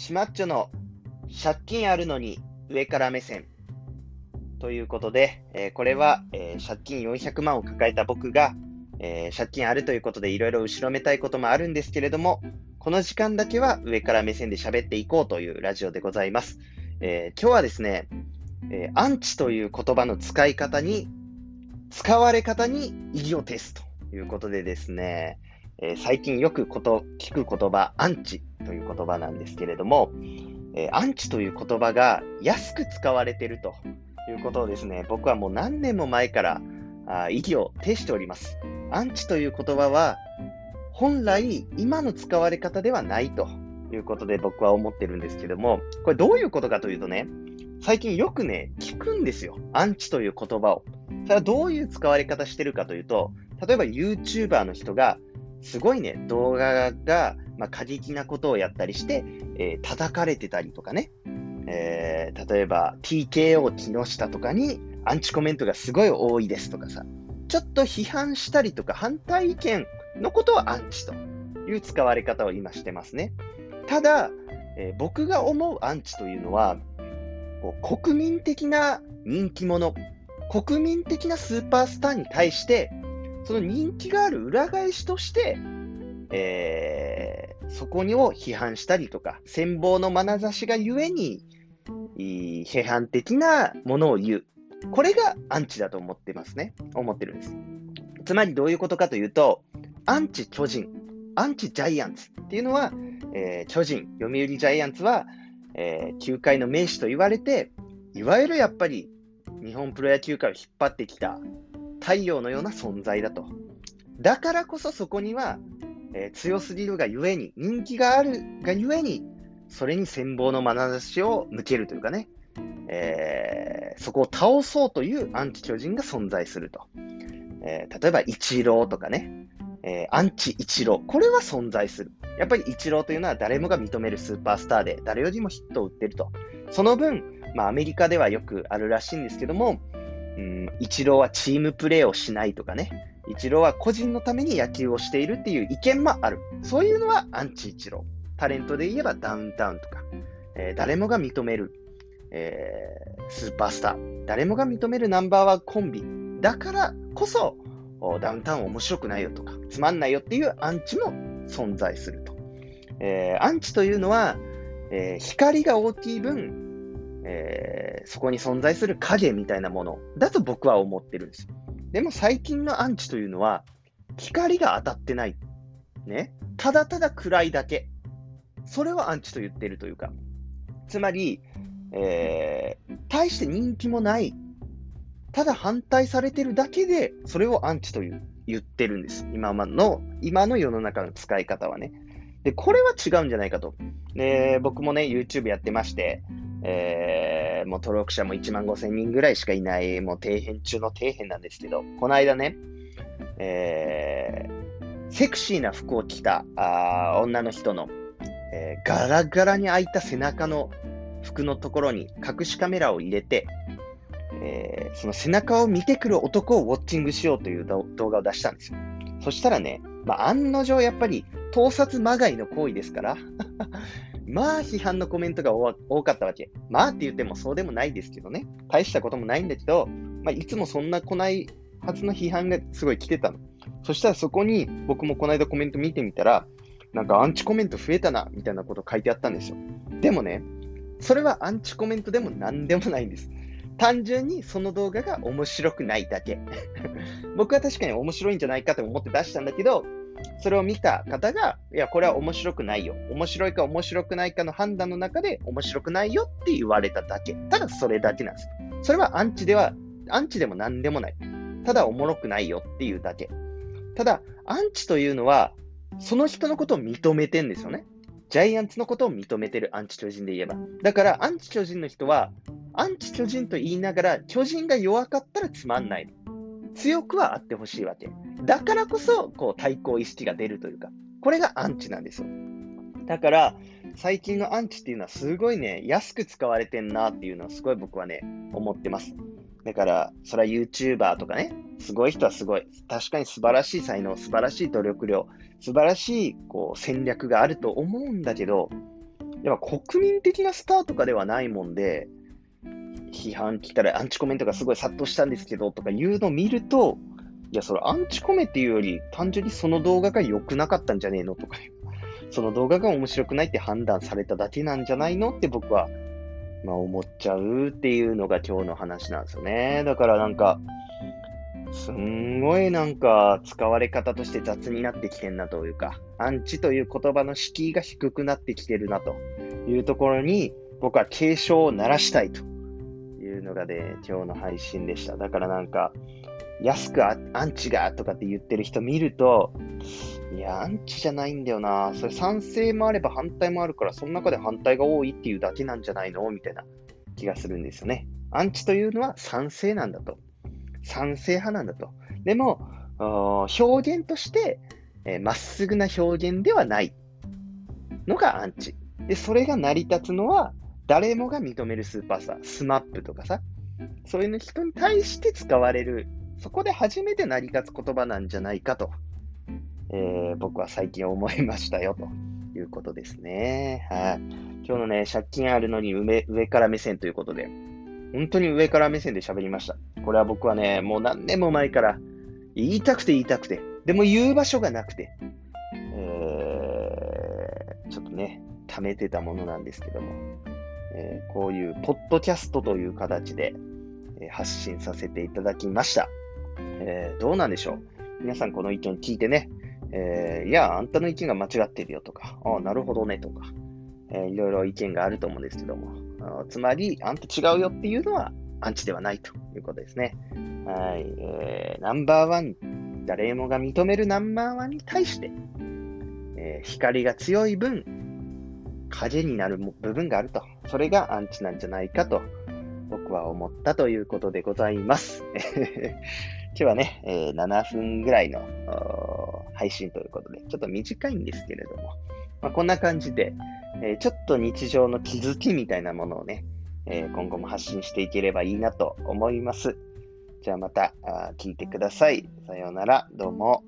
シマッチョの借金あるのに上から目線。ということで、えー、これは、えー、借金400万を抱えた僕が、えー、借金あるということでいろいろ後ろめたいこともあるんですけれども、この時間だけは上から目線で喋っていこうというラジオでございます。え今日はですね、えアンチという言葉の使い方に、使われ方に異議を呈すということでですね、え最近よくこと聞く言葉、アンチという言葉なんですけれども、えアンチという言葉が安く使われているということをですね、僕はもう何年も前からあ意義を呈しております。アンチという言葉は、本来今の使われ方ではないということで僕は思ってるんですけども、これどういうことかというとね、最近よくね、聞くんですよ。アンチという言葉を。それはどういう使われ方してるかというと、例えば YouTuber の人が、すごいね、動画が、まあ、過激なことをやったりして、えー、叩かれてたりとかね、えー、例えば TKO 木下とかにアンチコメントがすごい多いですとかさ、ちょっと批判したりとか反対意見のことをアンチという使われ方を今してますね。ただ、えー、僕が思うアンチというのは、こう国民的な人気者、国民的なスーパースターに対して、その人気がある裏返しとして、えー、そこにを批判したりとか、羨望の眼差しがゆえに、批判的なものを言う。これがアンチだと思ってますね。思ってるんです。つまりどういうことかというと、アンチ巨人、アンチジャイアンツっていうのは、えー、巨人、読売ジャイアンツは、えー、球界の名手と言われて、いわゆるやっぱり日本プロ野球界を引っ張ってきた太陽のような存在だと。だからこそそこには、えー、強すぎるがゆえに、人気があるがゆえに、それに羨望の眼差しを向けるというかね、えー、そこを倒そうというアンチ巨人が存在すると。えー、例えば、イチローとかね、えー、アンチイチロー。これは存在する。やっぱりイチローというのは誰もが認めるスーパースターで、誰よりもヒットを打ってると。その分、まあ、アメリカではよくあるらしいんですけども、うん、イチローはチームプレーをしないとかね、イチローは個人のために野球をしているっていう意見もある。そういうのはアンチイチロー。タレントで言えばダウンタウンとか、えー、誰もが認める、えー、スーパースター。誰もが認めるナンバーワンコンビ。だからこそ、ダウンタウン面白くないよとか、つまんないよっていうアンチも存在すると。えー、アンチというのは、え、光が大きい分、えー、そこに存在する影みたいなものだと僕は思ってるんです。でも最近のアンチというのは、光が当たってない。ね。ただただ暗いだけ。それをアンチと言ってるというか。つまり、えー、大して人気もないただ反対されてるだけで、それをアンチという言ってるんです。今の、今の世の中の使い方はね。で、これは違うんじゃないかと。で、僕もね、YouTube やってまして、えー、もう登録者も1万5千人ぐらいしかいない、もう底辺中の底辺なんですけど、この間ね、えー、セクシーな服を着たあ女の人の、えー、ガラガラに開いた背中の服のところに隠しカメラを入れて、えー、その背中を見てくる男をウォッチングしようという動画を出したんですよ。そしたらね、まあ、案の定やっぱり盗撮まがいの行為ですから、まあ批判のコメントが多かったわけ。まあって言ってもそうでもないですけどね。大したこともないんだけど、まあ、いつもそんな来ないはずの批判がすごい来てたの。そしたらそこに僕もこの間コメント見てみたら、なんかアンチコメント増えたな、みたいなこと書いてあったんですよ。でもね、それはアンチコメントでも何でもないんです。単純にその動画が面白くないだけ。僕は確かに面白いんじゃないかと思って出したんだけど、それを見た方が、いや、これは面白くないよ。面白いか面白くないかの判断の中で面白くないよって言われただけ。ただそれだけなんです。それはアンチでは、アンチでも何でもない。ただおもろくないよっていうだけ。ただ、アンチというのは、その人のことを認めてんですよね。ジャイアンツのことを認めてるアンチ巨人で言えば。だから、アンチ巨人の人は、アンチ巨人と言いながら、巨人が弱かったらつまんない。強くはあってほしいわけ。だからこそ、こう、対抗意識が出るというか、これがアンチなんですよ。だから、最近のアンチっていうのはすごいね、安く使われてんなっていうのはすごい僕はね、思ってます。だから、それは YouTuber とかね、すごい人はすごい。確かに素晴らしい才能、素晴らしい努力量、素晴らしいこう戦略があると思うんだけど、やっぱ国民的なスターとかではないもんで、批判来たらアンチコメントがすごい殺到したんですけどとかいうのを見ると、いや、それアンチコメっていうより、単純にその動画が良くなかったんじゃねえのとか、その動画が面白くないって判断されただけなんじゃないのって僕は、まあ思っちゃうっていうのが今日の話なんですよね。だからなんか、すんごいなんか使われ方として雑になってきてんなというか、アンチという言葉の敷居が低くなってきてるなというところに、僕は警鐘を鳴らしたいとのがね、今日の配信でした。だからなんか、安くアンチがとかって言ってる人見ると、いや、アンチじゃないんだよな。それ賛成もあれば反対もあるから、その中で反対が多いっていうだけなんじゃないの？みたいな気がするんですよね。アンチというのは賛成なんだと。賛成派なんだと。でも、表現としてま、えー、っすぐな表現ではないのがアンチ。で、それが成り立つのは、誰もが認めるスーパースター、スマップとかさ、そういう人に対して使われるそこで初めて成り立つ言葉なんじゃないかと、えー、僕は最近思いましたよということですね。はい。今日のね、借金あるのに上上から目線ということで、本当に上から目線で喋りました。これは僕はね、もう何年も前から言いたくて言いたくて、でも言う場所がなくて、えー、ちょっとね、貯めてたものなんですけども、えー、こういうポッドキャストという形で、え発信させていただきました。えー、どうなんでしょう？皆さんこの意見聞いてね、えー、いや、あんたの意見が間違ってるよとか、ああ、なるほどねとか、えー、いろいろ意見があると思うんですけども、つまり、あんた違うよっていうのはアンチではないということですね。はい、えー、ナンバーワン、誰もが認めるナンバーワンに対して、えー、光が強い分、影になる部分があると。それがアンチなんじゃないかと、僕は思ったということでございます。今日はね、えー、7分ぐらいの配信ということで、ちょっと短いんですけれども、まあ、こんな感じで、えー、ちょっと日常の気づきみたいなものをね、えー、今後も発信していければいいなと思います。じゃあまた聞いてください。さようなら。どうも。